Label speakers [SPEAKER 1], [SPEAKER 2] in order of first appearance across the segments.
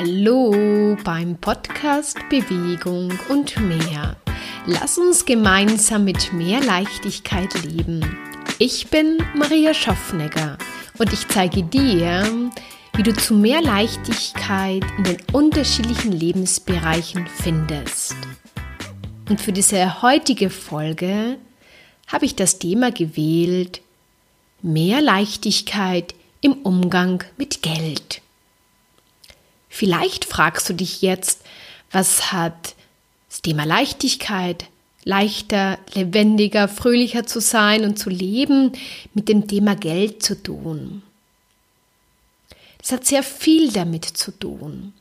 [SPEAKER 1] Hallo beim Podcast Bewegung und mehr. Lass uns gemeinsam mit mehr Leichtigkeit leben. Ich bin Maria Schaffnegger und ich zeige dir, wie du zu mehr Leichtigkeit in den unterschiedlichen Lebensbereichen findest. Und für diese heutige Folge habe ich das Thema gewählt, mehr Leichtigkeit im Umgang mit Geld. Vielleicht fragst du dich jetzt, was hat das Thema Leichtigkeit, leichter, lebendiger, fröhlicher zu sein und zu leben mit dem Thema Geld zu tun? Das hat sehr viel damit zu tun,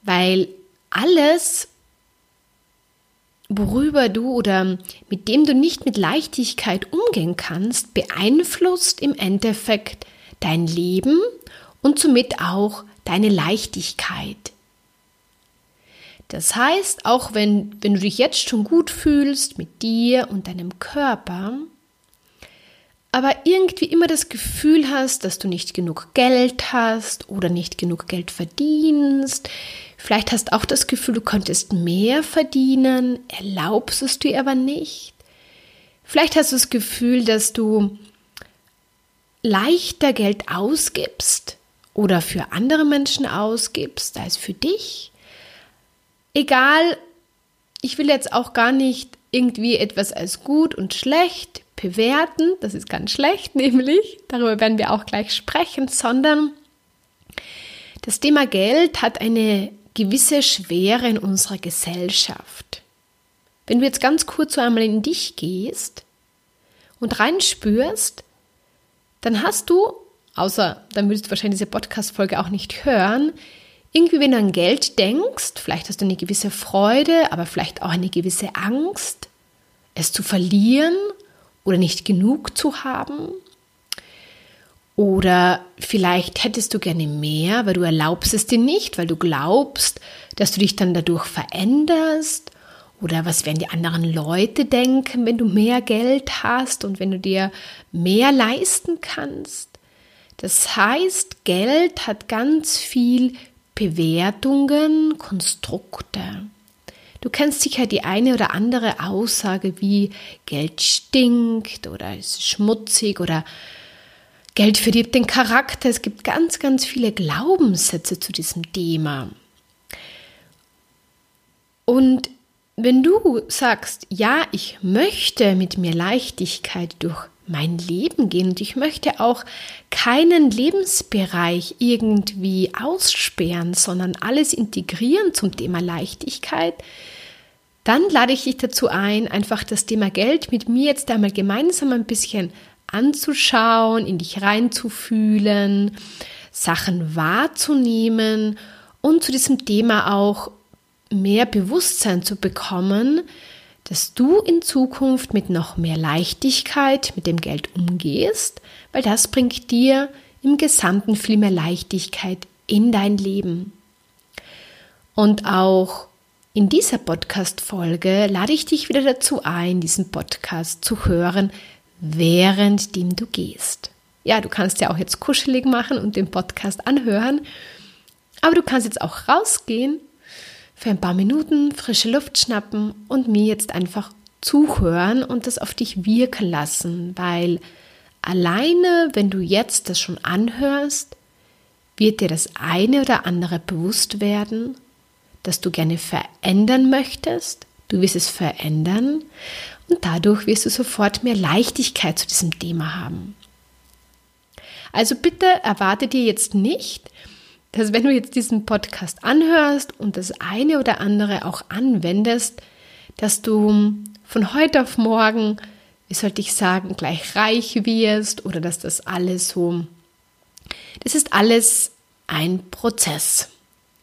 [SPEAKER 1] weil alles, worüber du oder mit dem du nicht mit Leichtigkeit umgehen kannst, beeinflusst im Endeffekt dein Leben und somit auch deine Leichtigkeit. Das heißt, auch wenn, wenn du dich jetzt schon gut fühlst mit dir und deinem Körper, aber irgendwie immer das Gefühl hast, dass du nicht genug Geld hast oder nicht genug Geld verdienst, vielleicht hast auch das Gefühl, du könntest mehr verdienen, erlaubst es dir aber nicht. Vielleicht hast du das Gefühl, dass du leichter Geld ausgibst oder für andere Menschen ausgibst als für dich. Egal, ich will jetzt auch gar nicht irgendwie etwas als gut und schlecht bewerten, das ist ganz schlecht nämlich, darüber werden wir auch gleich sprechen, sondern das Thema Geld hat eine gewisse Schwere in unserer Gesellschaft. Wenn du jetzt ganz kurz so einmal in dich gehst und reinspürst, dann hast du, außer dann würdest du wahrscheinlich diese Podcast-Folge auch nicht hören, irgendwie, wenn du an Geld denkst, vielleicht hast du eine gewisse Freude, aber vielleicht auch eine gewisse Angst, es zu verlieren oder nicht genug zu haben. Oder vielleicht hättest du gerne mehr, weil du erlaubst es dir nicht, weil du glaubst, dass du dich dann dadurch veränderst. Oder was werden die anderen Leute denken, wenn du mehr Geld hast und wenn du dir mehr leisten kannst. Das heißt, Geld hat ganz viel Bewertungen, Konstrukte. Du kennst sicher die eine oder andere Aussage wie Geld stinkt oder ist schmutzig oder Geld verdirbt den Charakter. Es gibt ganz, ganz viele Glaubenssätze zu diesem Thema. Und wenn du sagst, ja, ich möchte mit mir Leichtigkeit durch mein Leben gehen. Und ich möchte auch keinen Lebensbereich irgendwie aussperren, sondern alles integrieren zum Thema Leichtigkeit, dann lade ich dich dazu ein, einfach das Thema Geld mit mir jetzt einmal gemeinsam ein bisschen anzuschauen, in dich reinzufühlen, Sachen wahrzunehmen und zu diesem Thema auch mehr Bewusstsein zu bekommen, dass du in Zukunft mit noch mehr Leichtigkeit mit dem Geld umgehst, weil das bringt dir im Gesamten viel mehr Leichtigkeit in dein Leben. Und auch in dieser Podcast-Folge lade ich dich wieder dazu ein, diesen Podcast zu hören, währenddem du gehst. Ja, du kannst ja auch jetzt kuschelig machen und den Podcast anhören, aber du kannst jetzt auch rausgehen für ein paar Minuten frische Luft schnappen und mir jetzt einfach zuhören und das auf dich wirken lassen, weil alleine, wenn du jetzt das schon anhörst, wird dir das eine oder andere bewusst werden, dass du gerne verändern möchtest. Du wirst es verändern und dadurch wirst du sofort mehr Leichtigkeit zu diesem Thema haben. Also bitte erwarte dir jetzt nicht, dass wenn du jetzt diesen Podcast anhörst und das eine oder andere auch anwendest, dass du von heute auf morgen, wie sollte ich sagen, gleich reich wirst oder dass das alles so, das ist alles ein Prozess.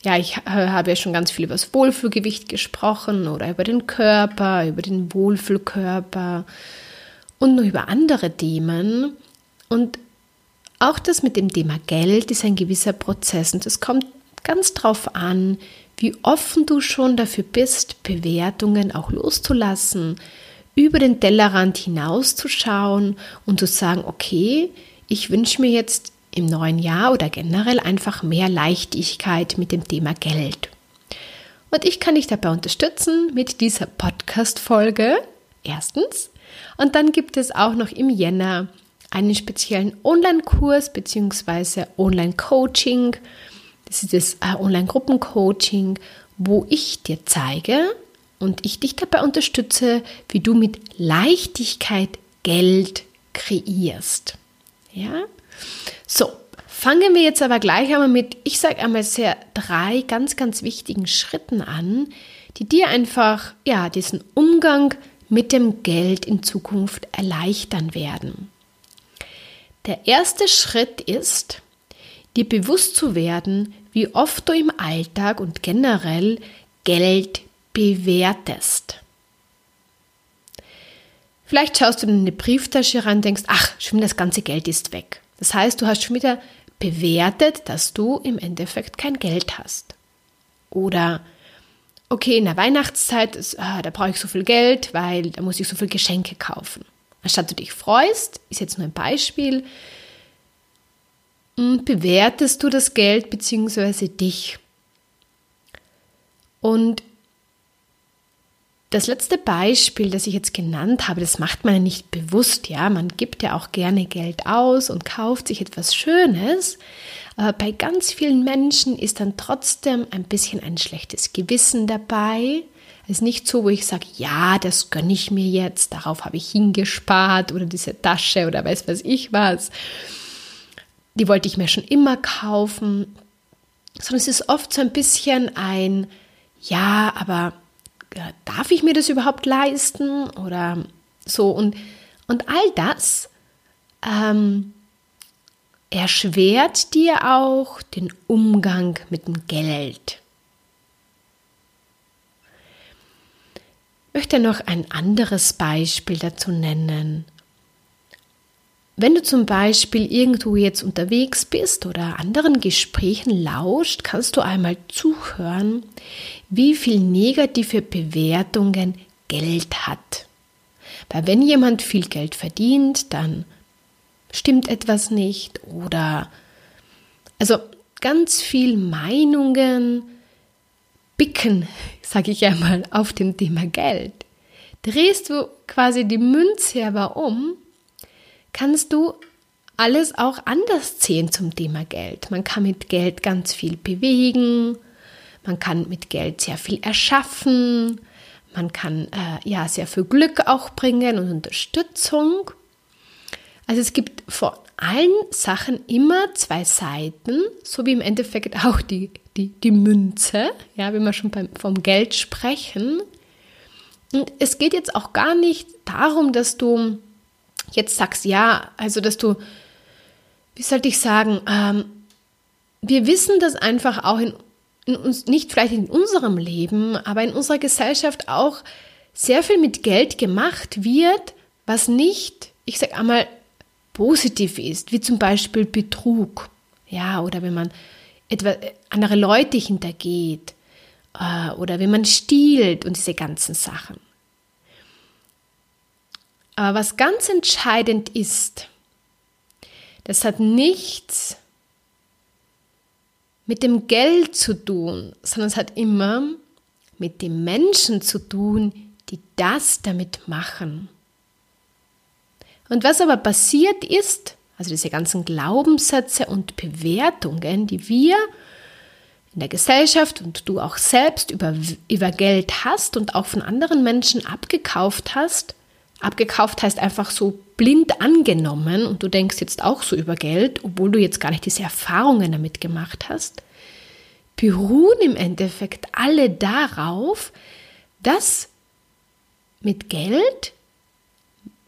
[SPEAKER 1] Ja, ich habe ja schon ganz viel über das Wohlfühlgewicht gesprochen oder über den Körper, über den Wohlfühlkörper und noch über andere Themen. Und auch das mit dem Thema Geld ist ein gewisser Prozess und es kommt ganz drauf an, wie offen du schon dafür bist, Bewertungen auch loszulassen, über den Tellerrand hinauszuschauen und zu sagen, okay, ich wünsche mir jetzt im neuen Jahr oder generell einfach mehr Leichtigkeit mit dem Thema Geld. Und ich kann dich dabei unterstützen mit dieser Podcast-Folge. Erstens. Und dann gibt es auch noch im Jänner einen speziellen Online-Kurs bzw. Online-Coaching. Das ist das äh, Online-Gruppen-Coaching, wo ich dir zeige und ich dich dabei unterstütze, wie du mit Leichtigkeit Geld kreierst. Ja? So, fangen wir jetzt aber gleich einmal mit, ich sage einmal sehr drei ganz, ganz wichtigen Schritten an, die dir einfach, ja, diesen Umgang mit dem Geld in Zukunft erleichtern werden. Der erste Schritt ist, dir bewusst zu werden, wie oft du im Alltag und generell Geld bewertest. Vielleicht schaust du in eine Brieftasche ran und denkst, ach, schon das ganze Geld ist weg. Das heißt, du hast schon wieder bewertet, dass du im Endeffekt kein Geld hast. Oder, okay, in der Weihnachtszeit, ah, da brauche ich so viel Geld, weil da muss ich so viel Geschenke kaufen. Anstatt du dich freust, ist jetzt nur ein Beispiel, hm, bewertest du das Geld bzw. dich. Und das letzte Beispiel, das ich jetzt genannt habe, das macht man ja nicht bewusst, ja. Man gibt ja auch gerne Geld aus und kauft sich etwas Schönes. Aber bei ganz vielen Menschen ist dann trotzdem ein bisschen ein schlechtes Gewissen dabei. Ist nicht so, wo ich sage, ja, das gönne ich mir jetzt, darauf habe ich hingespart oder diese Tasche oder weiß was ich was. Die wollte ich mir schon immer kaufen. Sondern es ist oft so ein bisschen ein, ja, aber darf ich mir das überhaupt leisten oder so und, und all das ähm, erschwert dir auch den Umgang mit dem Geld. Ich möchte noch ein anderes Beispiel dazu nennen. Wenn du zum Beispiel irgendwo jetzt unterwegs bist oder anderen Gesprächen lauscht, kannst du einmal zuhören, wie viel negative Bewertungen Geld hat. Weil wenn jemand viel Geld verdient, dann stimmt etwas nicht oder also ganz viel Meinungen bicken, sage ich einmal, auf dem Thema Geld. Drehst du quasi die Münze aber um, kannst du alles auch anders sehen zum Thema Geld. Man kann mit Geld ganz viel bewegen, man kann mit Geld sehr viel erschaffen, man kann äh, ja sehr viel Glück auch bringen und Unterstützung. Also es gibt vor allen Sachen immer zwei Seiten, so wie im Endeffekt auch die, die, die Münze, ja, wenn wir schon beim, vom Geld sprechen. Und es geht jetzt auch gar nicht darum, dass du jetzt sagst, ja, also dass du, wie sollte ich sagen, ähm, wir wissen, dass einfach auch in, in uns, nicht vielleicht in unserem Leben, aber in unserer Gesellschaft auch sehr viel mit Geld gemacht wird, was nicht, ich sage einmal, positiv ist, wie zum Beispiel Betrug, ja, oder wenn man etwa andere Leute hintergeht, äh, oder wenn man stiehlt und diese ganzen Sachen. Aber was ganz entscheidend ist, das hat nichts mit dem Geld zu tun, sondern es hat immer mit den Menschen zu tun, die das damit machen. Und was aber passiert ist, also diese ganzen Glaubenssätze und Bewertungen, die wir in der Gesellschaft und du auch selbst über, über Geld hast und auch von anderen Menschen abgekauft hast, Abgekauft heißt einfach so blind angenommen und du denkst jetzt auch so über Geld, obwohl du jetzt gar nicht diese Erfahrungen damit gemacht hast, beruhen im Endeffekt alle darauf, dass mit Geld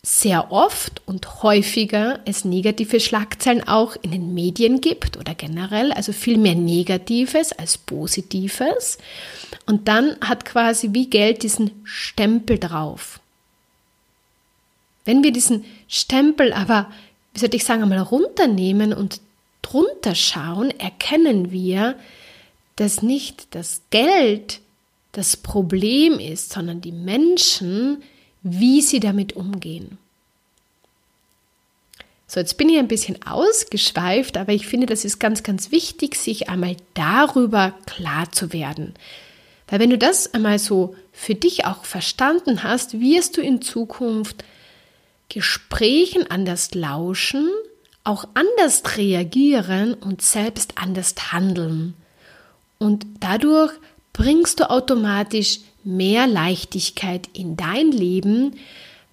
[SPEAKER 1] sehr oft und häufiger es negative Schlagzeilen auch in den Medien gibt oder generell, also viel mehr Negatives als Positives. Und dann hat quasi wie Geld diesen Stempel drauf. Wenn wir diesen Stempel aber, wie sollte ich sagen, einmal runternehmen und drunter schauen, erkennen wir, dass nicht das Geld das Problem ist, sondern die Menschen, wie sie damit umgehen. So, jetzt bin ich ein bisschen ausgeschweift, aber ich finde, das ist ganz, ganz wichtig, sich einmal darüber klar zu werden. Weil wenn du das einmal so für dich auch verstanden hast, wirst du in Zukunft Gesprächen anders lauschen, auch anders reagieren und selbst anders handeln. Und dadurch bringst du automatisch mehr Leichtigkeit in dein Leben,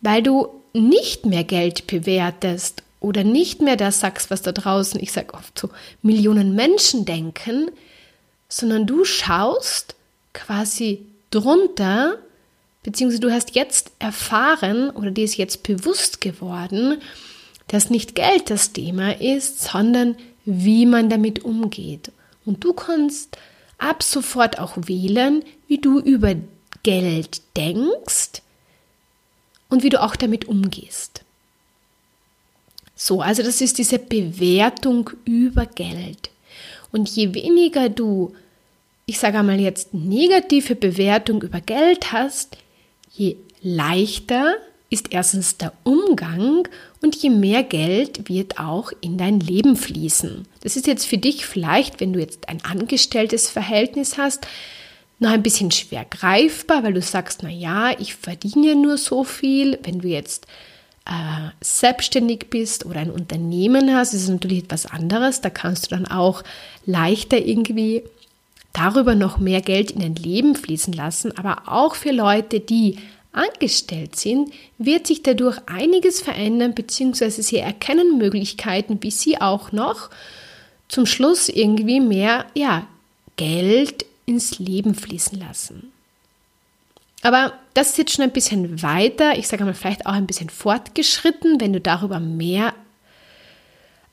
[SPEAKER 1] weil du nicht mehr Geld bewertest oder nicht mehr das sagst, was da draußen, ich sage oft so, Millionen Menschen denken, sondern du schaust quasi drunter, beziehungsweise du hast jetzt erfahren oder dir ist jetzt bewusst geworden, dass nicht Geld das Thema ist, sondern wie man damit umgeht. Und du kannst ab sofort auch wählen, wie du über Geld denkst und wie du auch damit umgehst. So, also das ist diese Bewertung über Geld. Und je weniger du, ich sage einmal jetzt, negative Bewertung über Geld hast, je leichter ist erstens der Umgang und je mehr Geld wird auch in dein Leben fließen. Das ist jetzt für dich vielleicht, wenn du jetzt ein angestelltes Verhältnis hast, noch ein bisschen schwer greifbar, weil du sagst, na ja, ich verdiene ja nur so viel. Wenn du jetzt äh, selbstständig bist oder ein Unternehmen hast, ist es natürlich etwas anderes. Da kannst du dann auch leichter irgendwie darüber noch mehr Geld in dein Leben fließen lassen. Aber auch für Leute, die angestellt sind, wird sich dadurch einiges verändern, beziehungsweise sie erkennen Möglichkeiten, wie sie auch noch zum Schluss irgendwie mehr ja, Geld ins Leben fließen lassen. Aber das ist jetzt schon ein bisschen weiter, ich sage mal vielleicht auch ein bisschen fortgeschritten, wenn du darüber mehr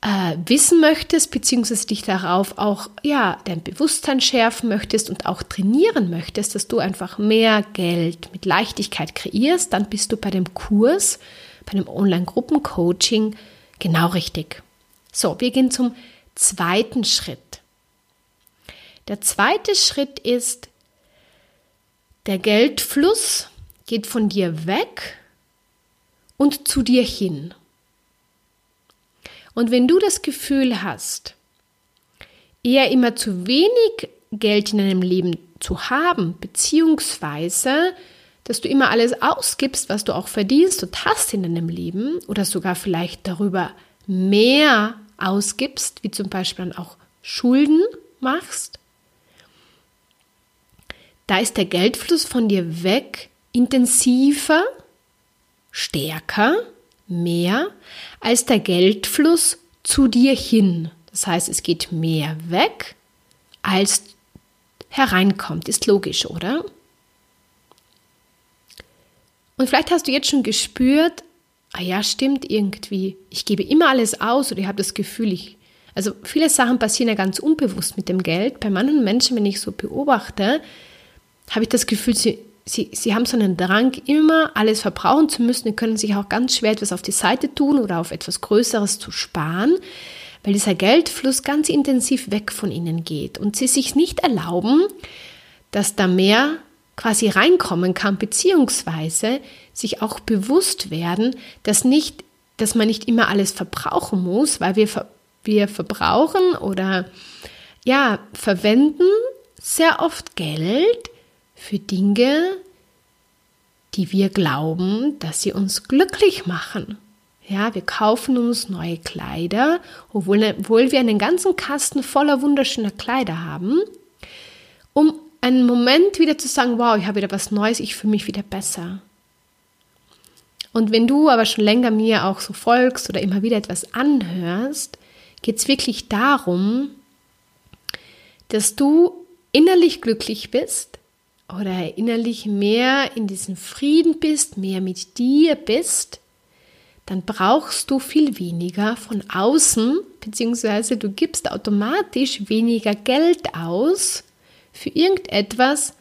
[SPEAKER 1] äh, wissen möchtest, beziehungsweise dich darauf auch, ja, dein Bewusstsein schärfen möchtest und auch trainieren möchtest, dass du einfach mehr Geld mit Leichtigkeit kreierst, dann bist du bei dem Kurs, bei dem Online-Gruppencoaching genau richtig. So, wir gehen zum zweiten Schritt. Der zweite Schritt ist, der Geldfluss geht von dir weg und zu dir hin. Und wenn du das Gefühl hast, eher immer zu wenig Geld in deinem Leben zu haben, beziehungsweise dass du immer alles ausgibst, was du auch verdienst und hast in deinem Leben, oder sogar vielleicht darüber mehr ausgibst, wie zum Beispiel dann auch Schulden machst, da ist der Geldfluss von dir weg intensiver, stärker mehr als der Geldfluss zu dir hin. Das heißt, es geht mehr weg, als hereinkommt. Ist logisch, oder? Und vielleicht hast du jetzt schon gespürt, ah ja, stimmt irgendwie, ich gebe immer alles aus oder ich habe das Gefühl, ich, also viele Sachen passieren ja ganz unbewusst mit dem Geld. Bei manchen Menschen, wenn ich so beobachte, habe ich das Gefühl, sie sie, sie haben so einen Drang, immer alles verbrauchen zu müssen. Die können sich auch ganz schwer etwas auf die Seite tun oder auf etwas Größeres zu sparen, weil dieser Geldfluss ganz intensiv weg von ihnen geht und sie sich nicht erlauben, dass da mehr quasi reinkommen kann, beziehungsweise sich auch bewusst werden, dass nicht, dass man nicht immer alles verbrauchen muss, weil wir, wir verbrauchen oder ja, verwenden sehr oft Geld für Dinge, die wir glauben, dass sie uns glücklich machen. Ja, wir kaufen uns neue Kleider, obwohl, obwohl wir einen ganzen Kasten voller wunderschöner Kleider haben, um einen Moment wieder zu sagen, wow, ich habe wieder was Neues, ich fühle mich wieder besser. Und wenn du aber schon länger mir auch so folgst oder immer wieder etwas anhörst, geht es wirklich darum, dass du innerlich glücklich bist, oder innerlich mehr in diesem Frieden bist, mehr mit dir bist, dann brauchst du viel weniger von außen, beziehungsweise du gibst automatisch weniger Geld aus für irgendetwas,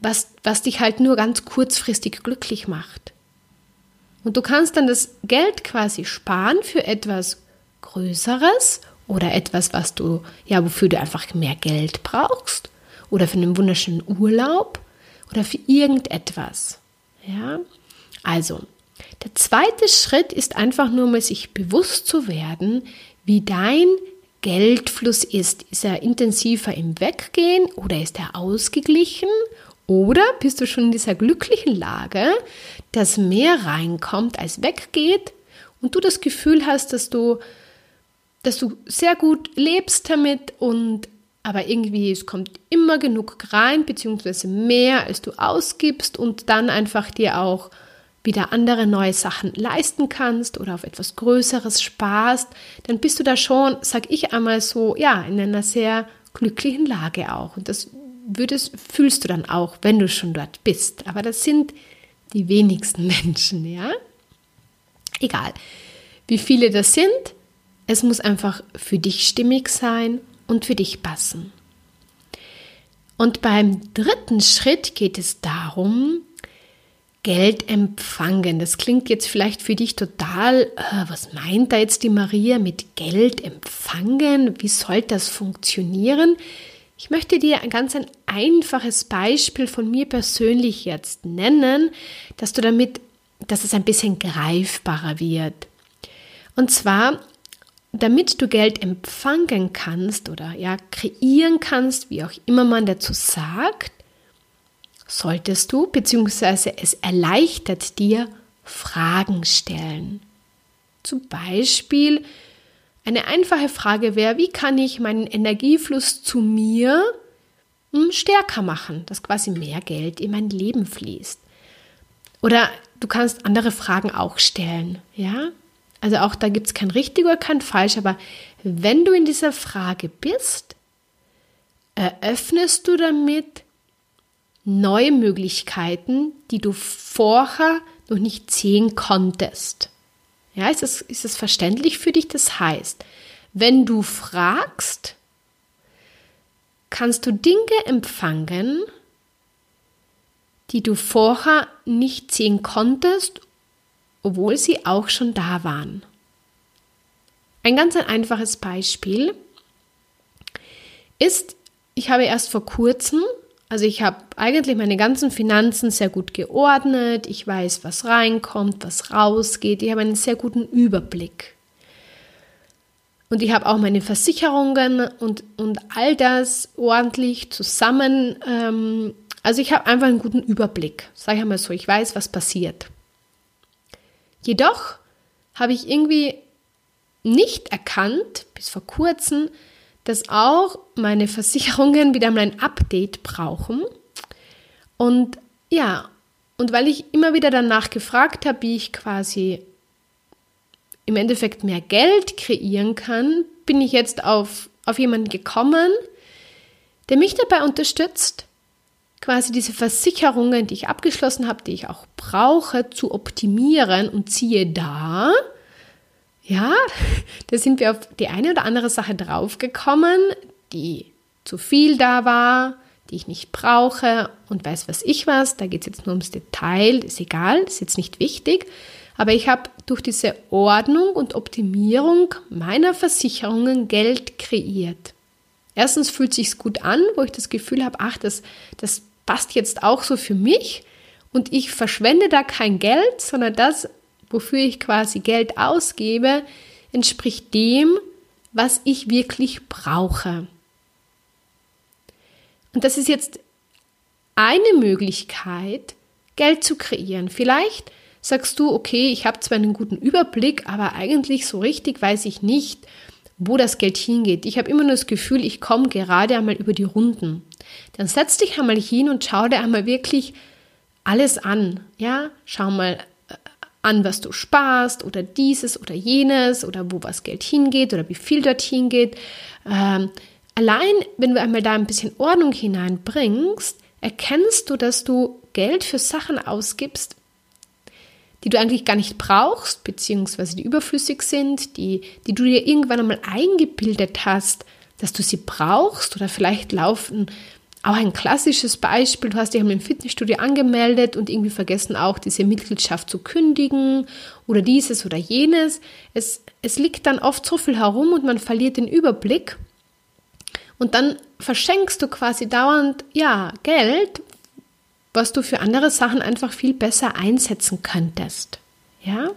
[SPEAKER 1] was, was dich halt nur ganz kurzfristig glücklich macht. Und du kannst dann das Geld quasi sparen für etwas Größeres oder etwas, was du, ja, wofür du einfach mehr Geld brauchst oder für einen wunderschönen Urlaub oder für irgendetwas. Ja, also Der zweite Schritt ist einfach nur mal sich bewusst zu werden, wie dein Geldfluss ist. Ist er intensiver im Weggehen oder ist er ausgeglichen? Oder bist du schon in dieser glücklichen Lage, dass mehr reinkommt als weggeht und du das Gefühl hast, dass du, dass du sehr gut lebst damit und aber irgendwie es kommt immer genug rein, beziehungsweise mehr als du ausgibst und dann einfach dir auch wieder andere neue Sachen leisten kannst oder auf etwas Größeres sparst, dann bist du da schon, sag ich einmal so, ja, in einer sehr glücklichen Lage auch. Und das würdest, fühlst du dann auch, wenn du schon dort bist. Aber das sind die wenigsten Menschen, ja? Egal, wie viele das sind, es muss einfach für dich stimmig sein und für dich passen. Und beim dritten Schritt geht es darum, Geld empfangen. Das klingt jetzt vielleicht für dich total, äh, was meint da jetzt die Maria mit Geld empfangen? Wie soll das funktionieren? Ich möchte dir ein ganz ein einfaches Beispiel von mir persönlich jetzt nennen, dass du damit, dass es ein bisschen greifbarer wird. Und zwar, damit du Geld empfangen kannst oder ja kreieren kannst, wie auch immer man dazu sagt, solltest du, beziehungsweise es erleichtert dir, Fragen stellen. Zum Beispiel eine einfache Frage wäre, wie kann ich meinen Energiefluss zu mir hm, stärker machen, dass quasi mehr Geld in mein Leben fließt. Oder du kannst andere Fragen auch stellen, ja? Also auch da gibt es kein richtig oder kein falsch, aber wenn du in dieser Frage bist, eröffnest du damit neue Möglichkeiten, die du vorher noch nicht sehen konntest. Ja, ist es, ist verständlich für dich? Das heißt, wenn du fragst, kannst du Dinge empfangen, die du vorher nicht sehen konntest, obwohl sie auch schon da waren. Ein ganz ein einfaches Beispiel ist, ich habe erst vor kurzem also ich habe eigentlich meine ganzen Finanzen sehr gut geordnet. Ich weiß, was reinkommt, was rausgeht. Ich habe einen sehr guten Überblick. Und ich habe auch meine Versicherungen und, und all das ordentlich zusammen. Ähm, also ich habe einfach einen guten Überblick. Sag ich mal so, ich weiß, was passiert. Jedoch habe ich irgendwie nicht erkannt, bis vor kurzem, dass auch meine Versicherungen wieder mal ein Update brauchen. Und ja, und weil ich immer wieder danach gefragt habe, wie ich quasi im Endeffekt mehr Geld kreieren kann, bin ich jetzt auf, auf jemanden gekommen, der mich dabei unterstützt, quasi diese Versicherungen, die ich abgeschlossen habe, die ich auch brauche, zu optimieren und ziehe da, ja, da sind wir auf die eine oder andere Sache draufgekommen, die zu viel da war, die ich nicht brauche und weiß was ich was. Da geht es jetzt nur ums Detail, ist egal, ist jetzt nicht wichtig. Aber ich habe durch diese Ordnung und Optimierung meiner Versicherungen Geld kreiert. Erstens fühlt es sich gut an, wo ich das Gefühl habe, ach, das, das passt jetzt auch so für mich und ich verschwende da kein Geld, sondern das wofür ich quasi Geld ausgebe, entspricht dem, was ich wirklich brauche. Und das ist jetzt eine Möglichkeit, Geld zu kreieren. Vielleicht sagst du, okay, ich habe zwar einen guten Überblick, aber eigentlich so richtig weiß ich nicht, wo das Geld hingeht. Ich habe immer nur das Gefühl, ich komme gerade einmal über die Runden. Dann setz dich einmal hin und schau dir einmal wirklich alles an. Ja, schau mal an, was du sparst oder dieses oder jenes oder wo was Geld hingeht oder wie viel dorthin geht. Ähm, allein, wenn du einmal da ein bisschen Ordnung hineinbringst, erkennst du, dass du Geld für Sachen ausgibst, die du eigentlich gar nicht brauchst, beziehungsweise die überflüssig sind, die, die du dir irgendwann einmal eingebildet hast, dass du sie brauchst oder vielleicht laufen auch ein klassisches Beispiel, du hast dich im Fitnessstudio angemeldet und irgendwie vergessen auch diese Mitgliedschaft zu kündigen oder dieses oder jenes. Es, es liegt dann oft so viel herum und man verliert den Überblick. Und dann verschenkst du quasi dauernd, ja, Geld, was du für andere Sachen einfach viel besser einsetzen könntest. Ja?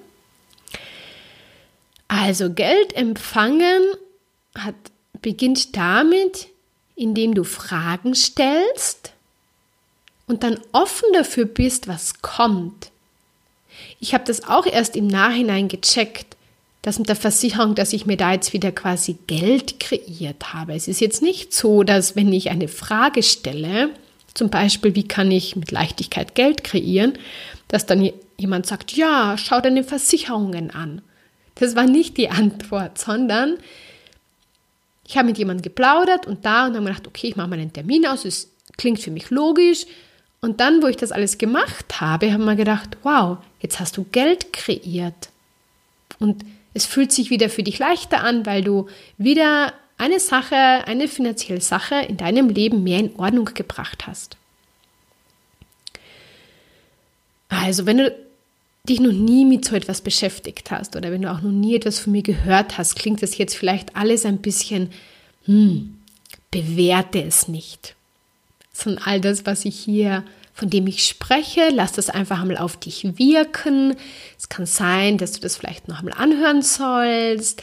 [SPEAKER 1] Also Geld empfangen hat, beginnt damit, indem du Fragen stellst und dann offen dafür bist, was kommt. Ich habe das auch erst im Nachhinein gecheckt, dass mit der Versicherung, dass ich mir da jetzt wieder quasi Geld kreiert habe. Es ist jetzt nicht so, dass wenn ich eine Frage stelle, zum Beispiel, wie kann ich mit Leichtigkeit Geld kreieren, dass dann jemand sagt, ja, schau deine Versicherungen an. Das war nicht die Antwort, sondern ich habe mit jemandem geplaudert und da und dann gedacht, okay, ich mache mal einen Termin aus, es klingt für mich logisch. Und dann, wo ich das alles gemacht habe, haben wir gedacht, wow, jetzt hast du Geld kreiert. Und es fühlt sich wieder für dich leichter an, weil du wieder eine Sache, eine finanzielle Sache in deinem Leben mehr in Ordnung gebracht hast. Also, wenn du dich noch nie mit so etwas beschäftigt hast oder wenn du auch noch nie etwas von mir gehört hast, klingt das jetzt vielleicht alles ein bisschen, hm, bewerte es nicht. Sondern all das, was ich hier, von dem ich spreche, lass das einfach einmal auf dich wirken. Es kann sein, dass du das vielleicht noch einmal anhören sollst.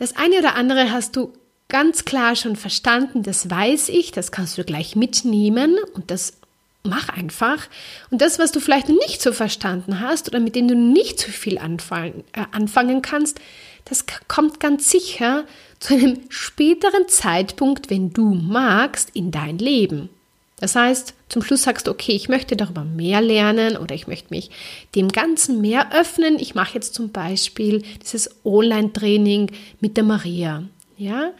[SPEAKER 1] Das eine oder andere hast du ganz klar schon verstanden, das weiß ich, das kannst du gleich mitnehmen und das mach einfach. Und das, was du vielleicht nicht so verstanden hast oder mit dem du nicht so viel anfangen, äh, anfangen kannst, das kommt ganz sicher zu einem späteren Zeitpunkt, wenn du magst, in dein Leben. Das heißt, zum Schluss sagst du, okay, ich möchte darüber mehr lernen oder ich möchte mich dem Ganzen mehr öffnen. Ich mache jetzt zum Beispiel dieses Online-Training mit der Maria. Ja,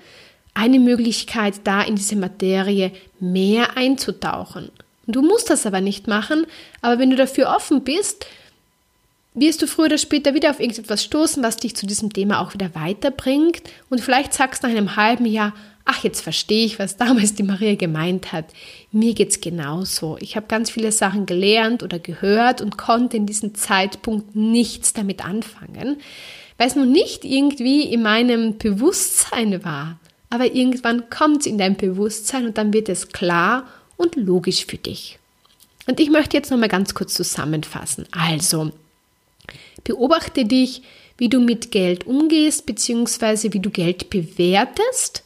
[SPEAKER 1] eine Möglichkeit, da in diese Materie mehr einzutauchen. Du musst das aber nicht machen, aber wenn du dafür offen bist, wirst du früher oder später wieder auf irgendetwas stoßen, was dich zu diesem Thema auch wieder weiterbringt. Und vielleicht sagst du nach einem halben Jahr, ach, jetzt verstehe ich, was damals die Maria gemeint hat. Mir geht es genauso. Ich habe ganz viele Sachen gelernt oder gehört und konnte in diesem Zeitpunkt nichts damit anfangen, weil es noch nicht irgendwie in meinem Bewusstsein war. Aber irgendwann kommt es in dein Bewusstsein und dann wird es klar und logisch für dich. Und ich möchte jetzt nochmal ganz kurz zusammenfassen. Also, beobachte dich, wie du mit Geld umgehst, beziehungsweise wie du Geld bewertest.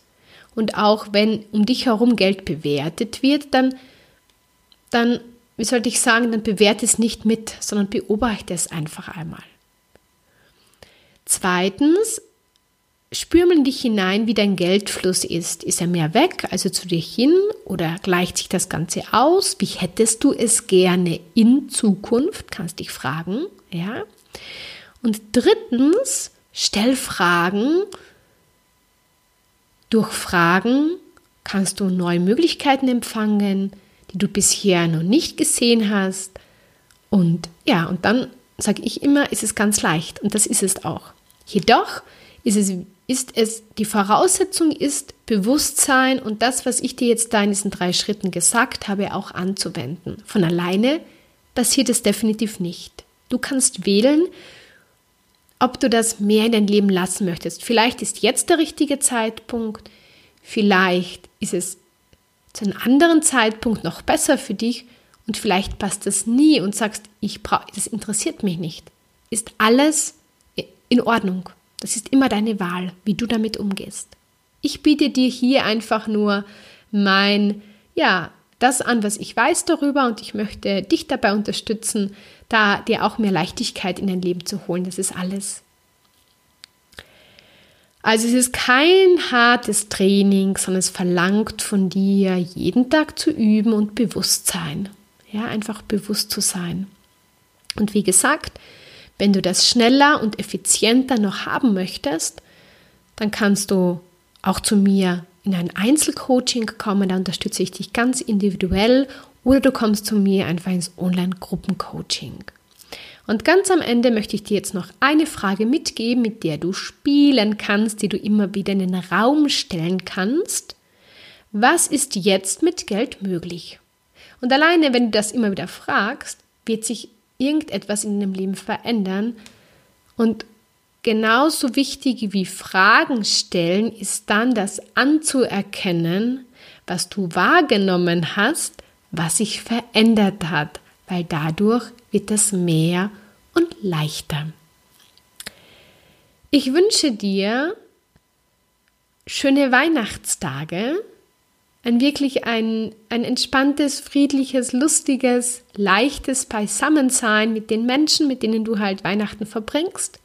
[SPEAKER 1] Und auch wenn um dich herum Geld bewertet wird, dann, dann, wie sollte ich sagen, dann bewerte es nicht mit, sondern beobachte es einfach einmal. Zweitens, Spür mal in dich hinein, wie dein Geldfluss ist. Ist er mehr weg, also zu dir hin, oder gleicht sich das Ganze aus? Wie hättest du es gerne in Zukunft? Kannst dich fragen, ja. Und drittens, stell Fragen. Durch Fragen kannst du neue Möglichkeiten empfangen, die du bisher noch nicht gesehen hast. Und ja, und dann sage ich immer, ist es ganz leicht. Und das ist es auch. Jedoch ist es ist es, die Voraussetzung ist, Bewusstsein und das, was ich dir jetzt da in diesen drei Schritten gesagt habe, auch anzuwenden. Von alleine passiert es definitiv nicht. Du kannst wählen, ob du das mehr in dein Leben lassen möchtest. Vielleicht ist jetzt der richtige Zeitpunkt, vielleicht ist es zu einem anderen Zeitpunkt noch besser für dich und vielleicht passt das nie und sagst, ich brauche, das interessiert mich nicht. Ist alles in Ordnung. Das ist immer deine Wahl, wie du damit umgehst. Ich biete dir hier einfach nur mein, ja, das an, was ich weiß darüber und ich möchte dich dabei unterstützen, da dir auch mehr Leichtigkeit in dein Leben zu holen. Das ist alles. Also es ist kein hartes Training, sondern es verlangt von dir, jeden Tag zu üben und bewusst sein. Ja, einfach bewusst zu sein. Und wie gesagt, wenn du das schneller und effizienter noch haben möchtest, dann kannst du auch zu mir in ein Einzelcoaching kommen, da unterstütze ich dich ganz individuell oder du kommst zu mir einfach ins Online-Gruppencoaching. Und ganz am Ende möchte ich dir jetzt noch eine Frage mitgeben, mit der du spielen kannst, die du immer wieder in den Raum stellen kannst. Was ist jetzt mit Geld möglich? Und alleine, wenn du das immer wieder fragst, wird sich irgendetwas in deinem Leben verändern. Und genauso wichtig wie Fragen stellen ist dann das anzuerkennen, was du wahrgenommen hast, was sich verändert hat, weil dadurch wird es mehr und leichter. Ich wünsche dir schöne Weihnachtstage, ein wirklich ein, ein entspanntes, friedliches, lustiges, leichtes Beisammensein mit den Menschen, mit denen du halt Weihnachten verbringst.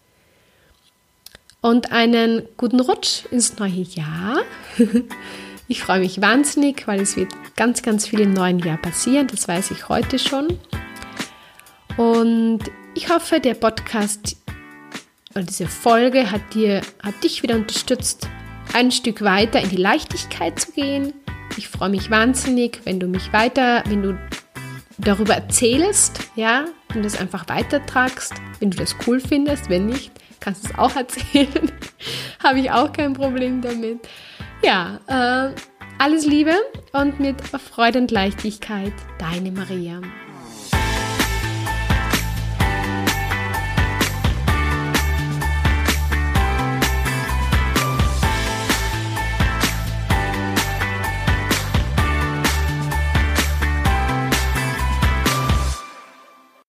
[SPEAKER 1] Und einen guten Rutsch ins neue Jahr. Ich freue mich wahnsinnig, weil es wird ganz, ganz viel im neuen Jahr passieren. Das weiß ich heute schon. Und ich hoffe, der Podcast oder diese Folge hat, dir, hat dich wieder unterstützt, ein Stück weiter in die Leichtigkeit zu gehen. Ich freue mich wahnsinnig, wenn du mich weiter, wenn du darüber erzählst, ja, wenn du es einfach weitertragst, wenn du das cool findest, wenn nicht, kannst es auch erzählen. Habe ich auch kein Problem damit. Ja, äh, alles Liebe und mit Freude und Leichtigkeit, deine Maria.